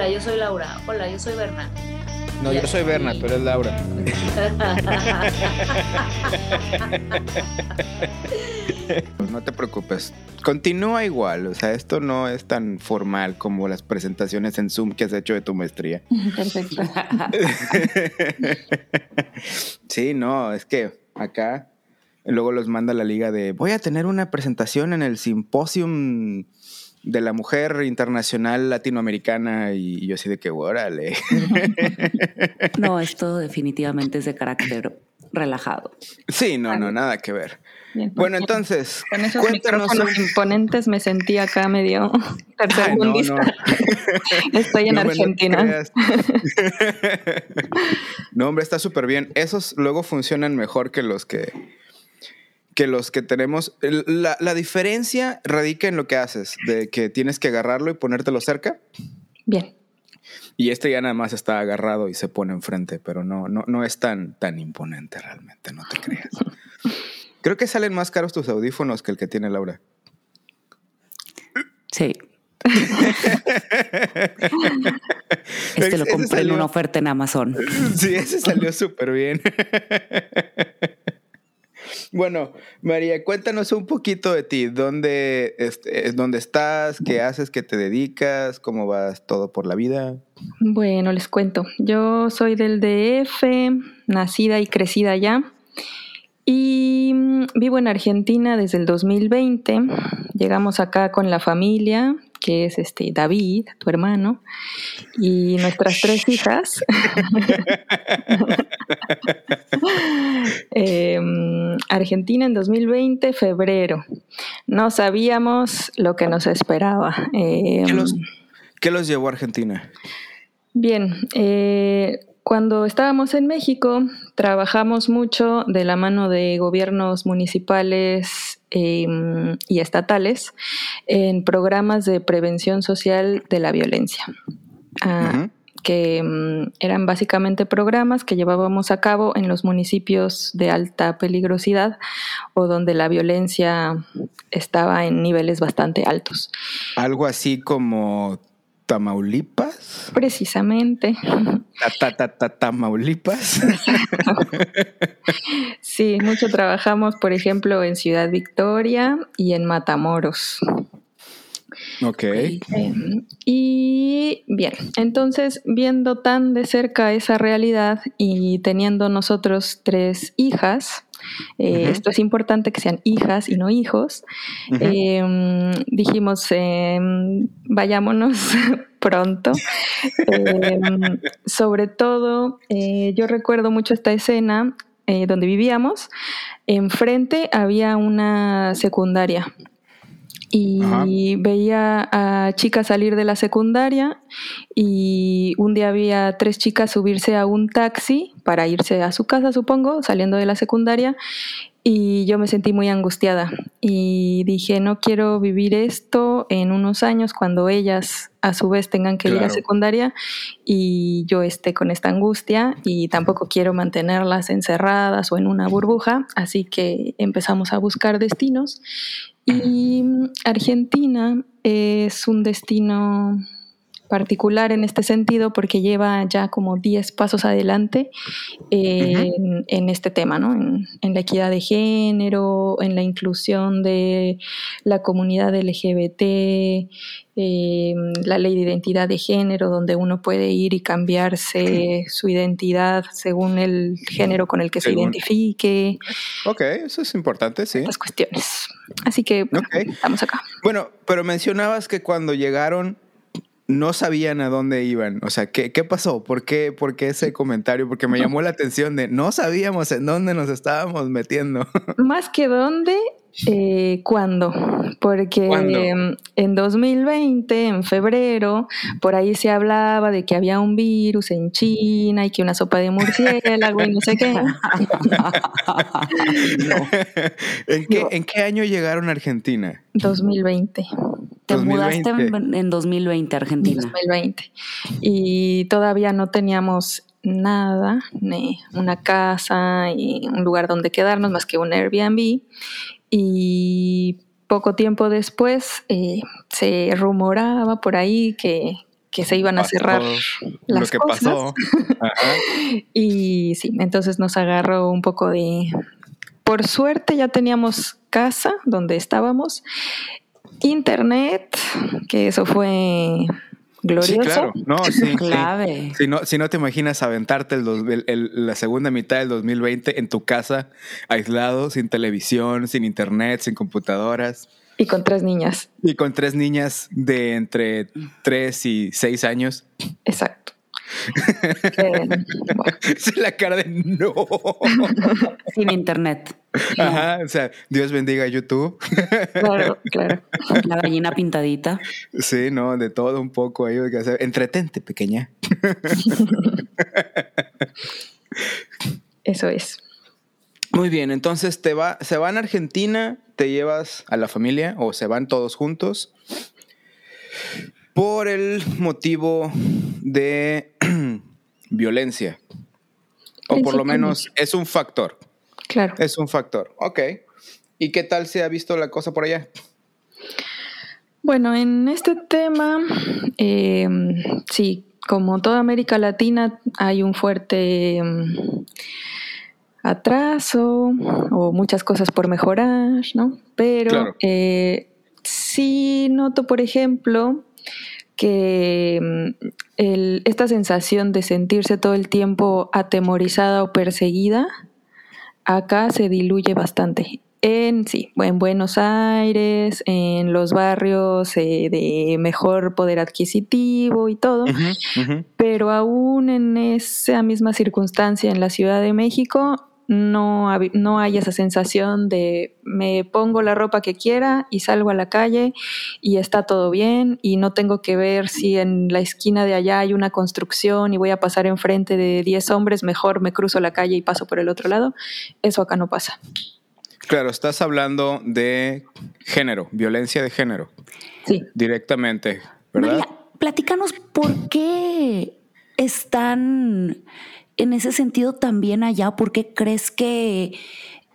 Hola, yo soy Laura. Hola, yo soy Berna. No, yo soy Berna, pero es Laura. no te preocupes. Continúa igual. O sea, esto no es tan formal como las presentaciones en Zoom que has hecho de tu maestría. Perfecto. sí, no, es que acá luego los manda la liga de voy a tener una presentación en el simposium de la mujer internacional latinoamericana y yo así de que órale. No, esto definitivamente es de carácter relajado. Sí, no, no, nada que ver. Bien, Bueno, entonces, Con esos cuéntanos micrófonos imponentes me sentí acá medio no, tercermundista. no. Estoy en No, hombre, no Argentina. No, hombre, está súper bien. Esos luego funcionan mejor que los que que los que tenemos. La, la diferencia radica en lo que haces, de que tienes que agarrarlo y ponértelo cerca. Bien. Y este ya nada más está agarrado y se pone enfrente, pero no, no, no es tan, tan imponente realmente, no te creas. Creo que salen más caros tus audífonos que el que tiene Laura. Sí. Este lo compré en una oferta en Amazon. Sí, ese salió súper bien. Bueno, María, cuéntanos un poquito de ti. ¿Dónde, este, dónde estás? ¿Qué haces? ¿Qué te dedicas? ¿Cómo vas todo por la vida? Bueno, les cuento. Yo soy del DF, nacida y crecida allá. Y mm, vivo en Argentina desde el 2020. Llegamos acá con la familia, que es este David, tu hermano, y nuestras tres hijas. Em, Argentina en 2020, febrero. No sabíamos lo que nos esperaba. ¿Qué Em, los, qué los llevó a Argentina? Bien, eh, cuando estábamos en México, trabajamos mucho de la mano de gobiernos municipales eh, y estatales en programas de prevención social de la violencia. Ah, que mm, eran básicamente programas que llevábamos a cabo en los municipios de alta peligrosidad o donde la violencia estaba en niveles bastante altos. Algo así como Tamaulipas. Precisamente. Ta, ta, ta, ta, Tamaulipas. Sí, mucho trabajamos, por ejemplo, en Ciudad Victoria y en Matamoros. ok. Eh, y bien, entonces viendo tan de cerca esa realidad y teniendo nosotros tres hijas, eh, esto es importante que sean hijas y no hijos, eh, dijimos, eh, vayámonos pronto. Eh, sobre todo, eh, yo recuerdo mucho esta escena eh, donde vivíamos. Enfrente había una secundaria y Ajá. veía a chicas salir de la secundaria y un día había tres chicas subirse a un taxi para irse a su casa, supongo, saliendo de la secundaria y yo me sentí muy angustiada y dije, no quiero vivir esto en unos años cuando ellas a su vez tengan que ir a secundaria y yo esté con esta angustia y tampoco quiero mantenerlas encerradas o en una burbuja, así que empezamos a buscar destinos y mm, Argentina es un destino particular en este sentido porque lleva ya como 10 pasos adelante en, en este tema, ¿no? En, en la equidad de género, en la inclusión de la comunidad LGBT, eh, la ley de identidad de género, donde uno puede ir y cambiarse su identidad según el género con el que se identifique, Ok, eso es importante, sí. estas cuestiones. Así que bueno, estamos acá. Bueno, pero mencionabas que cuando llegaron no sabían a dónde iban. O sea, ¿qué, qué pasó? ¿Por qué, ¿Por qué ese comentario? Porque me llamó la atención de no sabíamos en dónde nos estábamos metiendo. Más que dónde, eh, ¿cuándo? Porque ¿Cuándo? eh, en 2020, en febrero, por ahí se hablaba de que había un virus en China y que una sopa de murciélago y no sé qué. ¿En, qué, Yo- ¿En qué año llegaron a Argentina? 2020. Te 2020. mudaste en, en 2020 a Argentina. 2020. Y todavía no teníamos nada, ni una casa y un lugar donde quedarnos más que un Airbnb. Y poco tiempo después eh, se rumoraba por ahí que, que se iban a Pasó cerrar las lo que cosas. pasó. Ajá. Y sí, entonces nos agarró un poco de... Por suerte ya teníamos casa donde estábamos, internet, que eso fue glorioso. Sí, claro. No, sí, sí. Clave. Si no, si no te imaginas aventarte el dos- el- el- la segunda mitad del 2020 en tu casa, aislado, sin televisión, sin internet, sin computadoras, Y con tres niñas, y con tres niñas de entre 3 y 6 años. exacto. Que, bueno, Es la cara de no. Sin internet. Ajá, o sea, Dios bendiga YouTube. claro, claro. La gallina pintadita. Sí, no, de todo un poco ahí. o sea, Entretente, pequeña. Eso es. Muy bien, entonces te va, se van a Argentina, te llevas a la familia o se van todos juntos por el motivo de violencia. O por lo menos es un factor. Claro. Es un factor. Ok. ¿Y qué tal se ha visto la cosa por allá? Bueno, en este tema, eh, sí, como toda América Latina, hay un fuerte mm, atraso o muchas cosas por mejorar, ¿no? Pero Claro. eh, sí noto, por ejemplo, que mm, el- esta sensación de sentirse todo el tiempo atemorizada o perseguida, acá se diluye bastante. En sí, en Buenos Aires, en los barrios eh, de mejor poder adquisitivo y todo, pero aún en esa misma circunstancia en la Ciudad de México no, no hay esa sensación de me pongo la ropa que quiera y salgo a la calle y está todo bien y no tengo que ver si en la esquina de allá hay una construcción y voy a pasar enfrente de 10 hombres, mejor me cruzo la calle y paso por el otro lado. Eso acá no pasa. Claro, estás hablando de género, violencia de género, Sí. directamente, ¿verdad? María, platícanos por qué están en ese sentido también allá. ¿Por qué crees que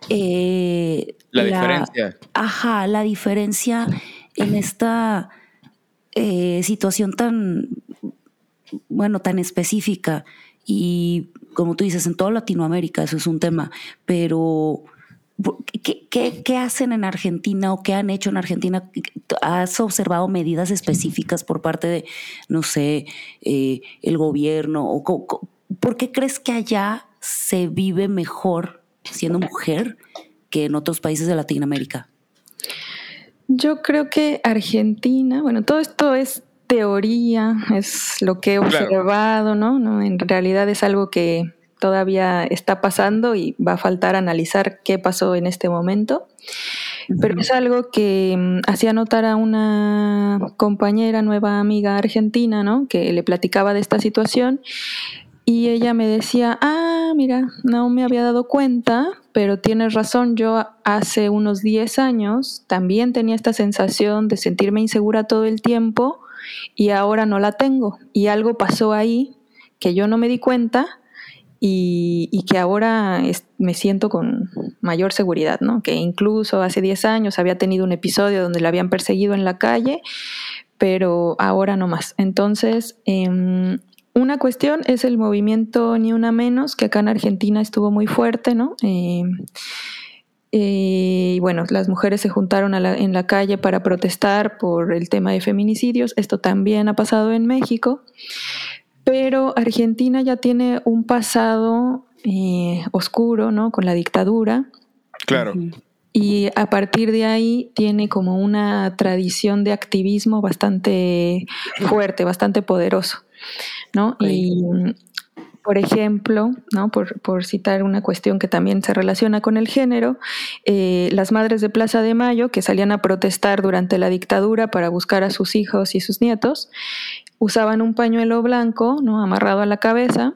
eh, La diferencia. Ajá, la diferencia en esta eh, situación tan, bueno, tan específica y como tú dices, en toda Latinoamérica eso es un tema, pero ¿qué, qué, qué hacen en Argentina o qué han hecho en Argentina? ¿Has observado medidas específicas por parte de, no sé, eh, el gobierno? O, ¿Por qué crees que allá se vive mejor siendo mujer que en otros países de Latinoamérica? Yo creo que Argentina, bueno, todo esto es teoría, es lo que he Claro. observado, ¿no? ¿no? En realidad es algo que todavía está pasando y va a faltar analizar qué pasó en este momento. Pero es algo que mm, hacía notar a una compañera, nueva amiga argentina, ¿no? Que le platicaba de esta situación y ella me decía, ah, mira, no me había dado cuenta, pero tienes razón, yo hace unos 10 años también tenía esta sensación de sentirme insegura todo el tiempo y ahora no la tengo. Y algo pasó ahí que yo no me di cuenta y, que ahora me siento con mayor seguridad, ¿no? Que incluso hace 10 años había tenido un episodio donde la habían perseguido en la calle, pero ahora no más. Entonces, em, una cuestión es el movimiento Ni Una Menos, que acá en Argentina estuvo muy fuerte, ¿no? Em, eh, y bueno, las mujeres se juntaron a la- en la calle para protestar por el tema de feminicidios. Esto también ha pasado en México. Pero Argentina ya tiene un pasado eh, oscuro, ¿no? Con la dictadura. Claro. Y a partir de ahí tiene como una tradición de activismo bastante fuerte, bastante poderoso, ¿no? Y, por ejemplo, ¿no? por, por citar una cuestión que también se relaciona con el género, eh, las madres de Plaza de Mayo que salían a protestar durante la dictadura para buscar a sus hijos y sus nietos, usaban un pañuelo blanco, ¿no? Amarrado a la cabeza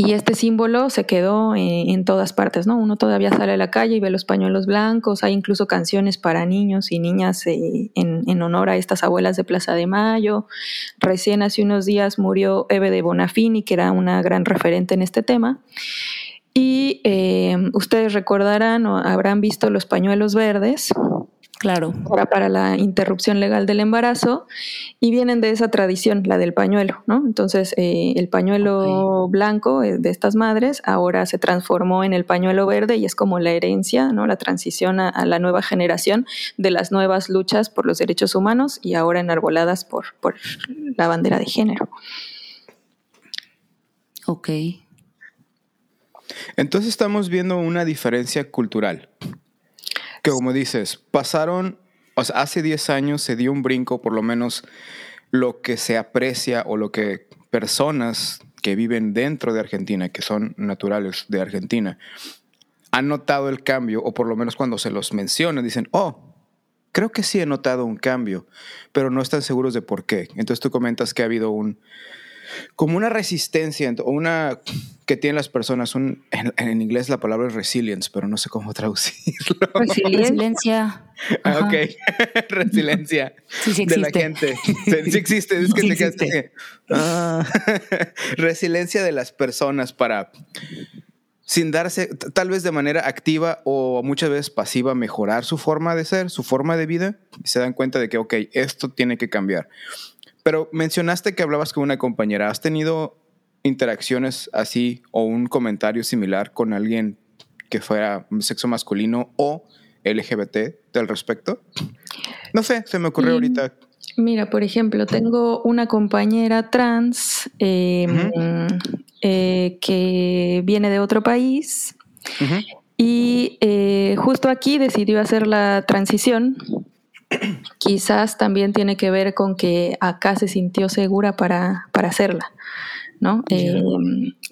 y este símbolo se quedó en, en todas partes, ¿no? Uno todavía sale a la calle y ve los pañuelos blancos, hay incluso canciones para niños y niñas eh, en, en honor a estas abuelas de Plaza de Mayo. Recién hace unos días murió Eve de Bonafini, que era una gran referente en este tema. Y eh, ustedes recordarán o habrán visto los pañuelos verdes, Claro. Para, para la interrupción legal del embarazo y vienen de esa tradición, la del pañuelo, ¿no? Entonces, eh, el pañuelo blanco eh, de estas madres ahora se transformó en el pañuelo verde y es como la herencia, ¿no? La transición a, a la nueva generación de las nuevas luchas por los derechos humanos y ahora enarboladas por, por la bandera de género. Ok. Entonces estamos viendo una diferencia cultural. Que como dices, pasaron, o sea, hace 10 años se dio un brinco, por lo menos lo que se aprecia o lo que personas que viven dentro de Argentina, que son naturales de Argentina, han notado el cambio, o por lo menos cuando se los menciona, dicen, oh, creo que sí he notado un cambio, pero no están seguros de por qué. Entonces tú comentas que ha habido un, como una resistencia o una que tienen las personas. Un, en, en, inglés la palabra es resilience, pero no sé cómo traducirlo. Resiliencia. Ah, ok, resiliencia sí, sí de la gente. Sí, sí existe, es que Sí te existe. ah. resiliencia de las personas para sin darse, tal vez de manera activa o muchas veces pasiva, mejorar su forma de ser, su forma de vida, y se dan cuenta de que, ok, esto tiene que cambiar. Pero mencionaste que hablabas con una compañera. ¿Has tenido interacciones así o un comentario similar con alguien que fuera sexo masculino o LGBT al respecto? No sé, se me ocurrió Mm. ahorita. Mira, por ejemplo, tengo una compañera trans eh, eh, que viene de otro país y eh, justo aquí decidió hacer la transición. Quizás también tiene que ver con que acá se sintió segura para, para hacerla, ¿no? Eh,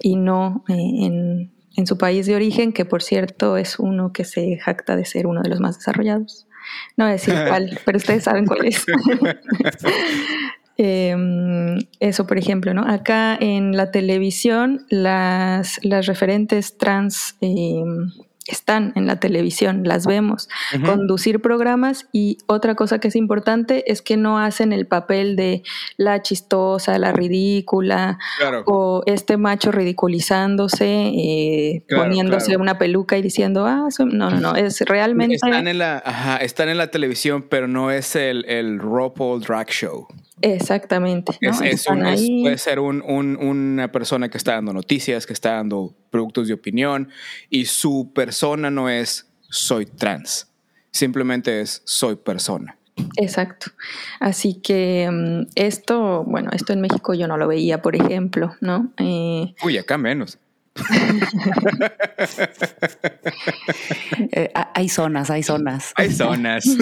y no eh, en, en su país de origen, que por cierto es uno que se jacta de ser uno de los más desarrollados. No voy a decir cuál, pero ustedes saben cuál es. Eh, eso, por ejemplo, ¿no? Acá en la televisión, las, las referentes trans eh, están en la televisión, las vemos. Conducir programas y otra cosa que es importante es que no hacen el papel de la chistosa, la ridícula Claro. o este macho ridiculizándose, eh, Claro, poniéndose claro. una peluca y diciendo, ah, soy-". no, no, no, es realmente... Están en, la, ajá, están en la televisión, pero no es el, el RuPaul Drag Show. Exactamente. ¿no? Es, es un- puede ser un- un- una persona que está dando noticias, que está dando productos de opinión y su persona no es soy trans, simplemente es soy persona. Exacto. Así que mm, esto, bueno, esto en México yo no lo veía, por ejemplo, ¿no? Eh, Uy, acá menos. Eh, ha- hay zonas, hay zonas. Hay zonas.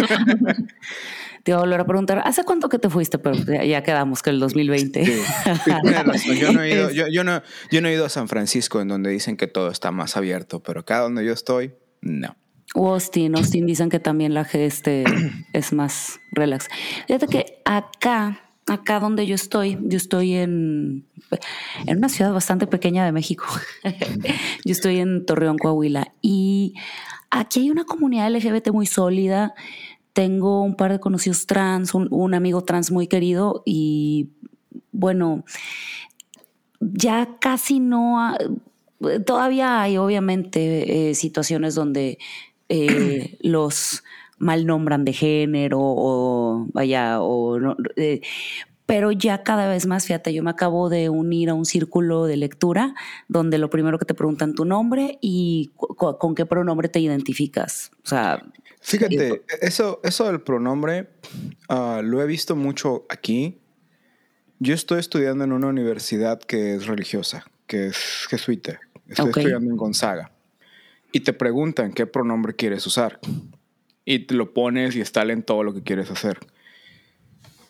Te voy a volver a preguntar, ¿hace cuánto que te fuiste? Pero ya, ya quedamos que el 2020. Sí, sí, tienes razón. Yo no, he ido, yo, yo no, yo no he ido a San Francisco, en donde dicen que todo está más abierto, pero acá donde yo estoy, no. O Austin, Austin dicen que también la este es más relax. Fíjate que acá, acá donde yo estoy, yo estoy en, en una ciudad bastante pequeña de México. yo estoy en Torreón, Coahuila. Y aquí hay una comunidad LGBT muy sólida. Tengo un par de conocidos trans, un, amigo trans muy querido y bueno, ya casi no... todavía hay obviamente eh, situaciones donde eh, los mal nombran de género o vaya, o no, eh, pero ya cada vez más, fíjate, yo me acabo de unir a un círculo de lectura donde lo primero que te preguntan tu nombre y con qué pronombre te identificas. O sea, Fíjate, eso, eso del pronombre ah, lo he visto mucho aquí. Yo estoy estudiando en una universidad que es religiosa, que es jesuita. Estoy estudiando en Gonzaga. Y te preguntan qué pronombre quieres usar. Y te lo pones y está en todo lo que quieres hacer.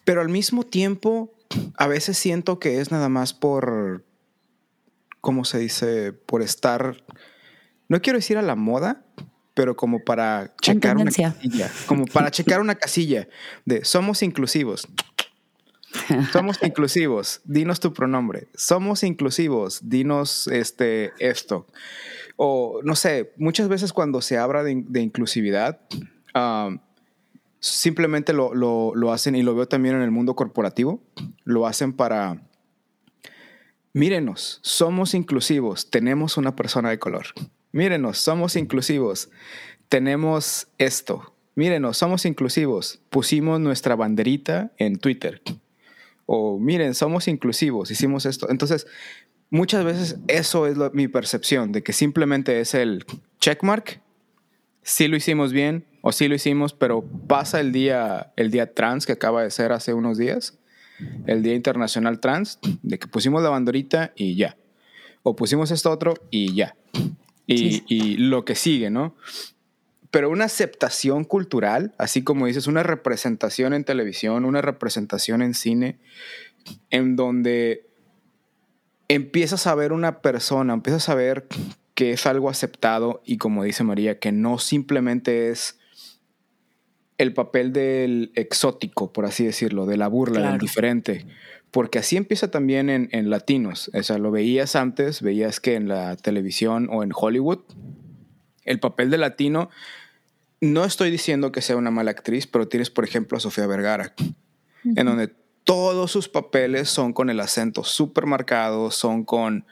Pero al mismo tiempo, a veces siento que es nada más por, ¿cómo se dice? Por estar, no quiero decir a la moda, pero como para checar una casilla. Como para checar una casilla de somos inclusivos. Somos inclusivos, dinos tu pronombre. Somos inclusivos, dinos este, esto. O no sé, muchas veces cuando se habla de, de inclusividad, um, simplemente lo, lo- lo hacen, y lo veo también en el mundo corporativo, lo hacen para, mírenos, somos inclusivos, tenemos una persona de color. Mírenos, somos inclusivos, tenemos esto. mírenos, somos inclusivos. Pusimos nuestra banderita en Twitter. O miren, somos inclusivos, hicimos esto. Entonces, muchas veces eso es mi percepción, de que simplemente es el checkmark. Sí lo hicimos bien o sí lo hicimos, pero pasa el día, el día trans que acaba de ser hace unos días, el Día Internacional Trans, de que pusimos la banderita y ya. O pusimos esto otro y ya. Y, y lo que sigue, ¿no? pero una aceptación cultural, así como dices, una representación en televisión, una representación en cine, en donde empiezas a ver una persona, empiezas a ver que es algo aceptado y como dice María, que no simplemente es el papel del exótico, por así decirlo, de la burla, del diferente. Porque así empieza también en, en, latinos. O sea, lo veías antes, veías que en la televisión o en Hollywood, el papel de latino no estoy diciendo que sea una mala actriz, pero tienes, por ejemplo, a Sofía Vergara, en donde todos sus papeles son con el acento súper marcado, son con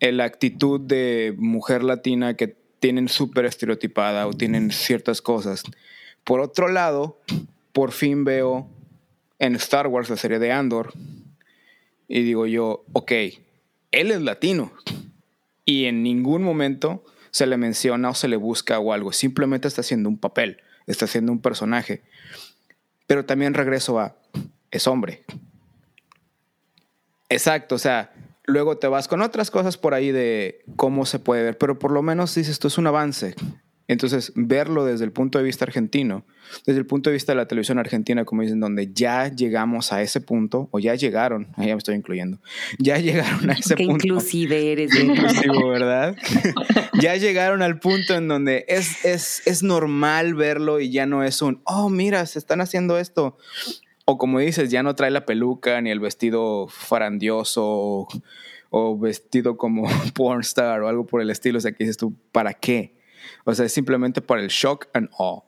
la actitud de mujer latina que tienen súper estereotipada o tienen ciertas cosas. Por otro lado, por fin veo en Star Wars la serie de Andor y digo yo, ok, él es latino y en ningún momento se le menciona o se le busca o algo. Simplemente está haciendo un papel, está haciendo un personaje. Pero también regreso a, es hombre. Exacto, o sea, luego te vas con otras cosas por ahí de cómo se puede ver, pero por lo menos dices, esto es un avance. Entonces, verlo desde el punto de vista argentino, desde el punto de vista de la televisión argentina, como dicen, donde ya llegamos a ese punto, o ya llegaron, ahí ya me estoy incluyendo, ya llegaron a ese Qué punto. inclusive eres. Inclusivo, ¿verdad? ya llegaron al punto en donde es, es, es normal verlo y ya no es un, oh, mira, se están haciendo esto. O como dices, ya no trae la peluca ni el vestido farandioso o, o vestido como pornstar o algo por el estilo. O sea, que dices tú, ¿para qué? O sea, es simplemente para el shock and awe.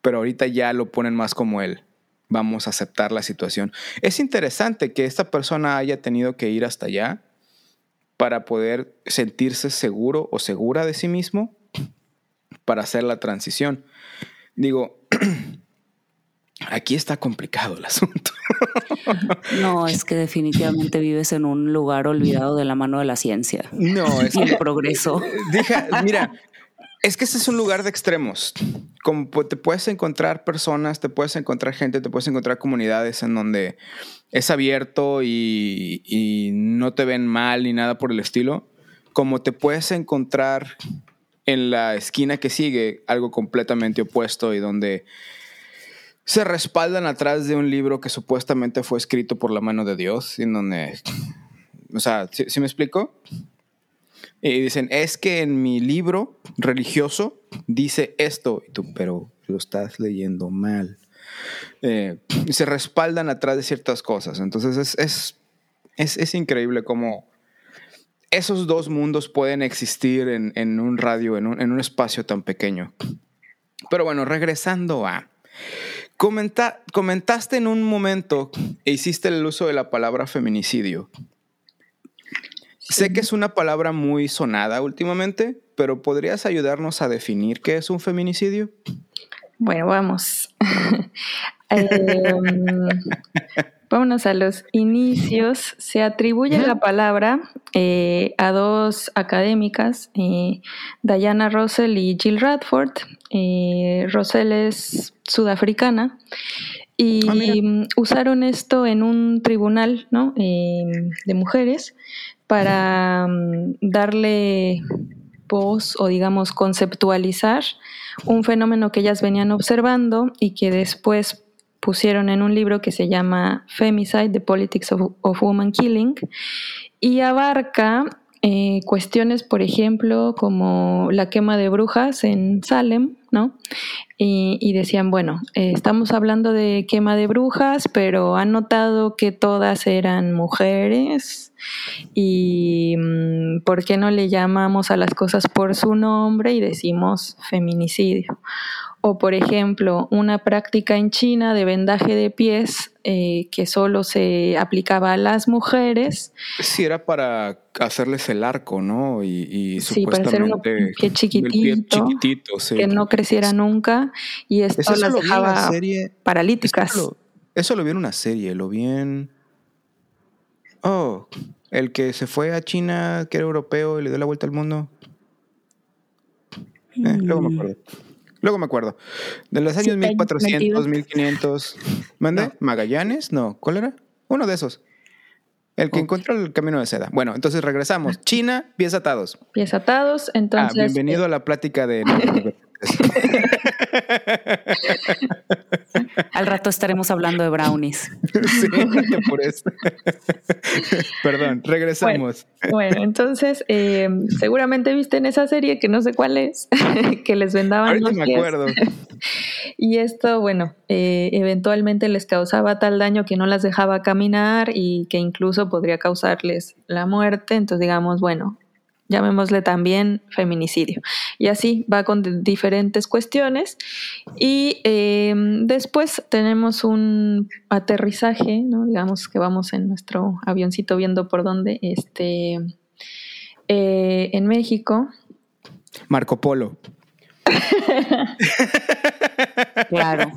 Pero ahorita ya lo ponen más como él. Vamos a aceptar la situación. Es interesante que esta persona haya tenido que ir hasta allá para poder sentirse seguro o segura de sí mismo para hacer la transición. Digo, aquí está complicado el asunto. No, es que definitivamente vives en un lugar olvidado de la mano de la ciencia. No, es y el progreso. Deja, mira, es que ese es un lugar de extremos. Como te puedes encontrar personas, te puedes encontrar gente, te puedes encontrar comunidades en donde es abierto y, no te ven mal ni nada por el estilo. Como te puedes encontrar en la esquina que sigue algo completamente opuesto y donde se respaldan atrás de un libro que supuestamente fue escrito por la mano de Dios, en donde, o sea, ¿sí, me explico? Y dicen, es que en mi libro religioso dice esto, y tú, pero lo estás leyendo mal. Eh, se respaldan atrás de ciertas cosas. Entonces es, es, es, es increíble cómo esos dos mundos pueden existir en, en un radio, en un, en un, espacio tan pequeño. Pero bueno, regresando a... Comenta, comentaste en un momento e hiciste el uso de la palabra feminicidio. Sé que es una palabra muy sonada últimamente, pero ¿podrías ayudarnos a definir qué es un feminicidio? Bueno, vamos. Em, vámonos a los inicios. Se atribuye la palabra eh, a dos académicas, eh, Diana Russell y Jill Radford. Eh, Russell es sudafricana y ah, usaron esto en un tribunal ¿no? Em, de mujeres para mm, darle voz o digamos conceptualizar un fenómeno que ellas venían observando y que después pusieron en un libro que se llama Femicide, The Politics of, Woman Killing, y abarca eh, cuestiones, por ejemplo, como la quema de brujas en Salem, ¿no? Y, decían, bueno, eh, estamos hablando de quema de brujas, pero han notado que todas eran mujeres y mm, ¿por qué no le llamamos a las cosas por su nombre y decimos feminicidio? O, por ejemplo, una práctica en China de vendaje de pies eh, que solo se aplicaba a las mujeres. Sí, era para hacerles el arco, ¿no? Y, y sí, para hacer un pie chiquitito, chiquitito que no creciera nunca y esto las dejaba paralíticas. Eso lo, eso lo vi en una serie, lo vi en... Oh, el que se fue a China, que era europeo y le dio la vuelta al mundo. Eh, luego me mm. acuerdo. Luego me acuerdo. De los años 1400, 1500. ¿Mande? ¿Magallanes? No. ¿Cuál era? Uno de esos. El que encontró el camino de seda. Bueno, entonces regresamos. China, pies atados. Pies atados, ah, entonces. bienvenido a la plática de. Al rato estaremos hablando de brownies. sí, por eso. Perdón, regresamos. Bueno, entonces eh, seguramente viste en esa serie que no sé cuál es, que les vendaban Ahorita me acuerdo. y esto, bueno, eh, eventualmente les causaba tal daño que no las dejaba caminar y que incluso podría causarles la muerte. Entonces, digamos, bueno, llamémosle también feminicidio. Y así va con diferentes cuestiones. Y em, después tenemos un aterrizaje, ¿no? digamos que vamos en nuestro avioncito viendo por dónde, este, eh, en México. Marco Polo. claro.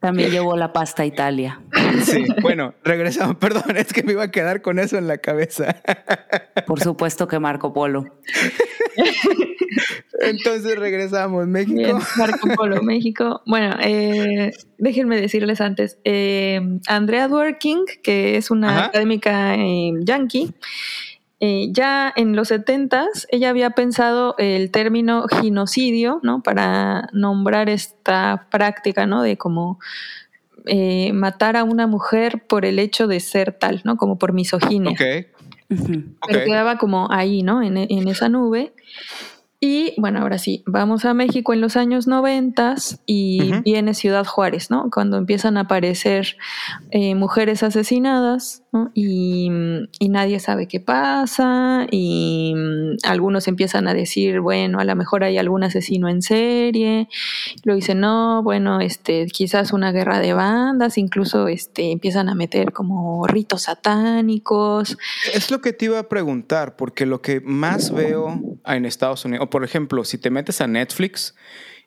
También llevó la pasta a Italia. Sí, bueno, regresamos. Perdón, es que me iba a quedar con eso en la cabeza. Por supuesto que Marco Polo. Entonces regresamos. México. Marco Polo, México. Bueno, eh, déjenme decirles antes. Eh, Andrea Dworkin, que es una académica eh, yankee, eh, ya en los 70 ella había pensado el término genocidio, ¿no? Para nombrar esta práctica, ¿no? De como eh, matar a una mujer por el hecho de ser tal, ¿no? Como por misoginia. Pero quedaba como ahí, ¿no? En, en esa nube. Y bueno, ahora sí, vamos a México en los años 90 y viene Ciudad Juárez, ¿no? Cuando empiezan a aparecer eh, mujeres asesinadas ¿no? y, y, nadie sabe qué pasa y mm, algunos empiezan a decir, bueno, a lo mejor hay algún asesino en serie, lo dicen, no, bueno, este, quizás una guerra de bandas, incluso este, empiezan a meter como ritos satánicos. Es lo que te iba a preguntar, porque lo que más veo en Estados Unidos, por ejemplo, si te metes a Netflix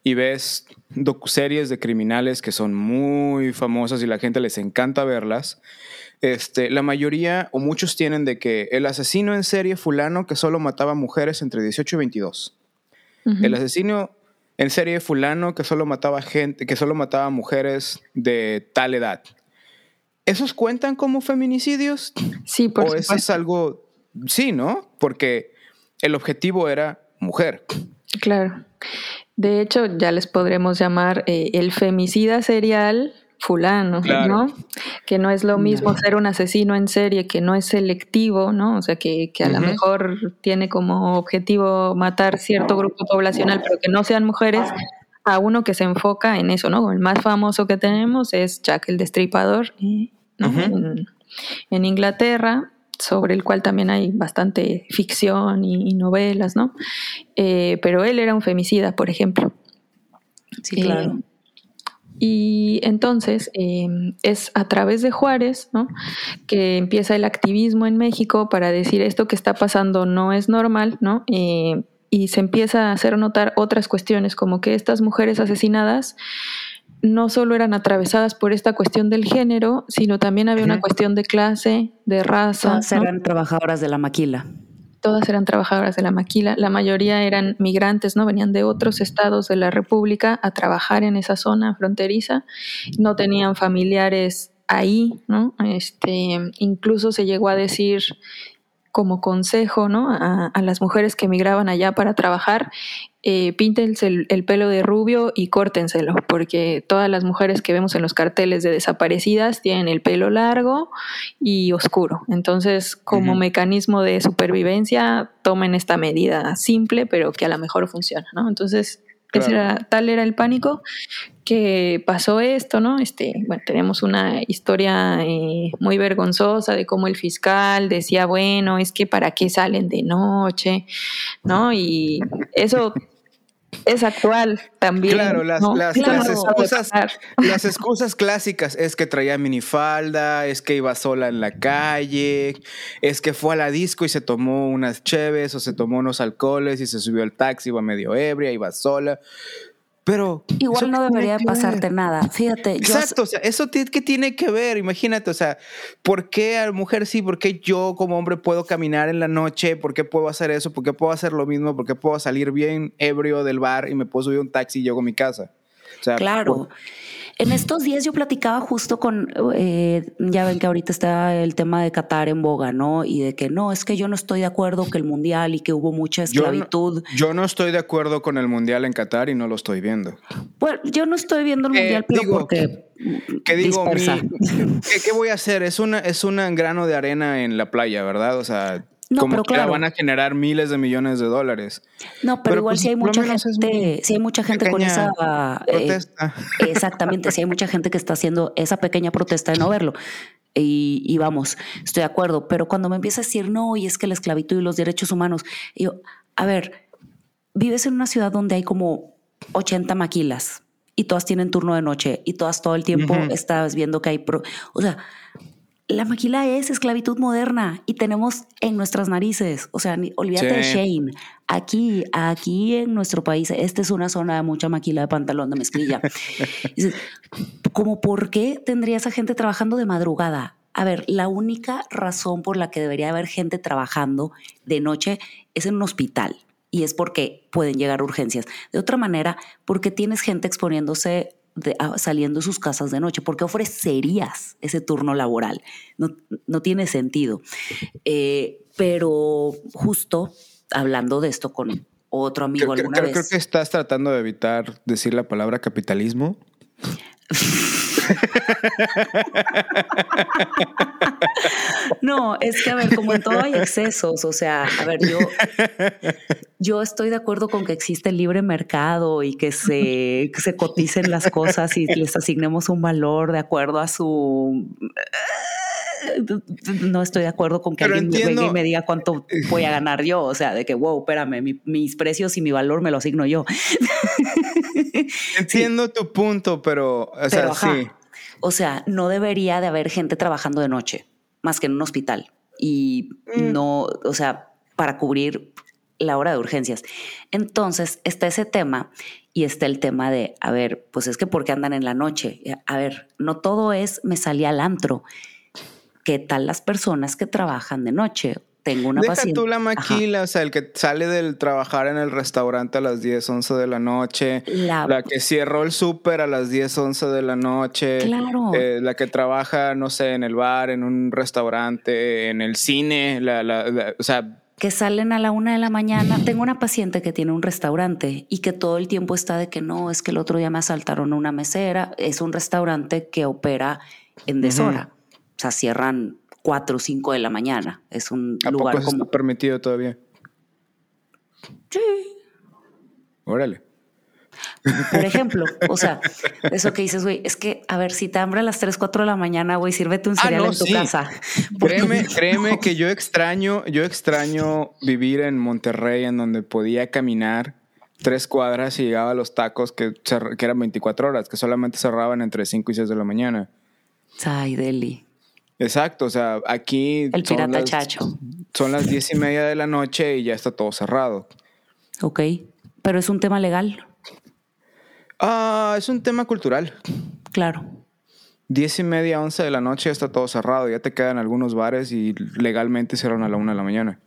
y ves docuseries de criminales que son muy famosas y la gente les encanta verlas, este, la mayoría o muchos tienen de que el asesino en serie fulano que solo mataba mujeres entre 18 y 22. El asesino en serie fulano que solo mataba gente, que solo mataba mujeres de tal edad. ¿Esos cuentan como feminicidios? Sí, por ¿O eso es algo, sí, ¿no? Porque el objetivo era mujer. Claro. De hecho, ya les podremos llamar eh, el femicida serial fulano, ¿no? Que no es lo mismo ser un asesino en serie, que no es selectivo, ¿no? O sea, que, a lo mejor tiene como objetivo matar cierto grupo poblacional, pero que no sean mujeres, a uno que se enfoca en eso, ¿no? El más famoso que tenemos es Jack el Destripador, ¿eh? en Inglaterra, sobre el cual también hay bastante ficción y, novelas, ¿no? Eh, pero él era un femicida, por ejemplo. Sí, claro. Eh, y entonces em, es a través de Juárez ¿no? que empieza el activismo en México para decir esto que está pasando no es normal, ¿no? Eh, y se empieza a hacer notar otras cuestiones, como que estas mujeres asesinadas no solo eran atravesadas por esta cuestión del género, sino también había una cuestión de clase, de raza. Todas eran trabajadoras de la maquila. Todas eran trabajadoras de la maquila. La mayoría eran migrantes, ¿no? Venían de otros estados de la República a trabajar en esa zona fronteriza. No tenían familiares ahí, ¿no? Este, incluso se llegó a decir como consejo ¿no? a, las mujeres que emigraban allá para trabajar, eh, píntense el, pelo de rubio y córtenselo, porque todas las mujeres que vemos en los carteles de desaparecidas tienen el pelo largo y oscuro. Entonces, como mecanismo de supervivencia, tomen esta medida simple, pero que a lo mejor funciona. ¿no? Entonces, tal era el pánico que pasó esto, ¿no? Este, bueno, tenemos una historia eh, muy vergonzosa de cómo el fiscal decía, bueno, es que para qué salen de noche, ¿no? Y eso es actual también. Claro, las, ¿no? las- Claro, las excusas, las excusas clásicas es que traía minifalda, es que iba sola en la calle, es que fue a la disco y se tomó unas cheves o se tomó unos alcoholes y se subió al taxi, iba medio ebria, iba sola. Pero Igual ¿eso no debería que pasarte ver? nada. Fíjate, yo Exacto, o sea, eso qué tiene que ver, imagínate, o sea, ¿por qué a la mujer sí? ¿Por qué yo como hombre puedo caminar en la noche? ¿Por qué puedo hacer eso? ¿Por qué puedo hacer lo mismo? ¿Por qué puedo salir bien ebrio del bar y me puedo subir un taxi y llego a mi casa? O sea, Claro. ¿por- En estos días yo platicaba justo con, eh, ya ven que ahorita está el tema de Qatar en boga, ¿no? Y de que no, es que yo no estoy de acuerdo que el mundial y que hubo mucha Yo no- esclavitud. Yo no estoy de acuerdo con el mundial en Qatar y no lo estoy viendo. Bueno, yo no estoy viendo el Eh, mundial, pero digo, porque ¿Qué digo? Mi-. ¿qué, qué voy a hacer? Es una es un grano de arena en la playa, ¿verdad? O sea, No, como pero que claro. van a generar miles de millones de dólares. No, pero, Pero, igual pues, si hay mucha gente, si hay mucha gente con esa eh, protesta. exactamente, si hay mucha gente que está haciendo esa pequeña protesta de no verlo. Y, y vamos, estoy de acuerdo, pero cuando me empieza a decir no, y es que la esclavitud y los derechos humanos, yo, a ver, vives en una ciudad donde hay como 80 maquilas y todas tienen turno de noche y todas todo el tiempo Ujú. estás viendo que hay, pro- o sea, la maquila es esclavitud moderna y tenemos en nuestras narices, o sea, ni- olvídate de. Shane. Aquí, aquí en nuestro país, esta es una zona de mucha maquila de pantalón de mezclilla. Dices, como por qué tendría esa gente trabajando de madrugada? A ver, la única razón por la que debería haber gente trabajando de noche es en un hospital y es porque pueden llegar urgencias. De otra manera, porque tienes gente exponiéndose de- a- saliendo de sus casas de noche? ¿Por qué ofrecerías ese turno laboral? No, no tiene sentido. Eh, pero justo hablando de esto con otro amigo Creo, creo- alguna creo- vez. creo que estás tratando de evitar decir la palabra capitalismo. No, es que a ver, como en todo hay excesos, o sea, a ver, yo, yo estoy de acuerdo con que existe el libre mercado y que se, que se coticen las cosas y les asignemos un valor de acuerdo a su... No estoy de acuerdo con que Pero alguien entiendo- venga y me diga cuánto voy a ganar yo, o sea, de que, wow, espérame, mi- mis precios y mi valor me lo asigno yo. Entiendo tu punto, pero, o sea, ajá, sí. O sea, no debería de haber gente trabajando de noche, más que en un hospital. Y Mm. no, o sea, para cubrir la hora de urgencias. Entonces, está ese tema y está el tema de, a ver, pues es que ¿por qué andan en la noche? A ver, no todo es me salí al antro. ¿Qué tal las personas que trabajan de noche? Tengo una Deja paciente. tú la Ajá. maquila, o sea, el que sale del trabajar en el restaurante a las 10, 11 de la noche, La- la que cerró el súper a las 10, 11 de la noche, Claro. eh, la que trabaja, no sé, en el bar, en un restaurante, en el cine, la, la- la- o sea, que salen a la una de la mañana. Tengo una paciente que tiene un restaurante y que todo el tiempo está de que no, es que el otro día me asaltaron a una mesera. Es un restaurante que opera en deshora. O sea, cierran cuatro o cinco de la mañana. Es un ¿a poco lugar eso como... está permitido todavía? Sí. Órale. Por ejemplo, o sea, eso que dices, güey, es que, a ver, si te hambre a las 3, 4 de la mañana, güey, sírvete un Ah, cereal no, en tu sí. casa. Créeme, créeme que yo extraño, yo extraño vivir en Monterrey en donde podía caminar tres cuadras y llegaba a los tacos que, eran 24 horas, que solamente cerraban entre 5 y 6 de la mañana. Ay, Deli. Exacto, o sea, aquí El son pirata las- chacho. son las 10 y media de la noche y ya está todo cerrado. Ok. Pero es un tema legal, Ah, es un tema cultural. claro. 10 y media, 11 de la noche ya está todo cerrado. Ya te quedan algunos bares y legalmente cierran a la 1 de la mañana.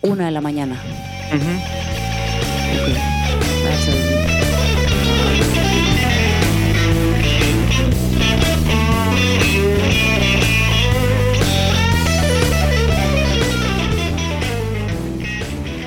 Una de la mañana.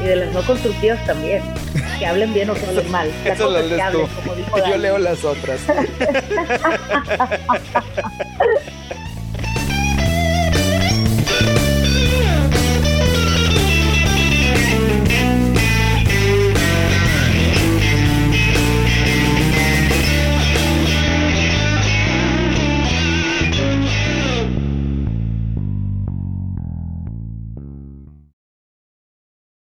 Y de las no constructivas también. Que hablen bien o que hablen mal. La Eso lo hablen, como dijo Yo leo las otras.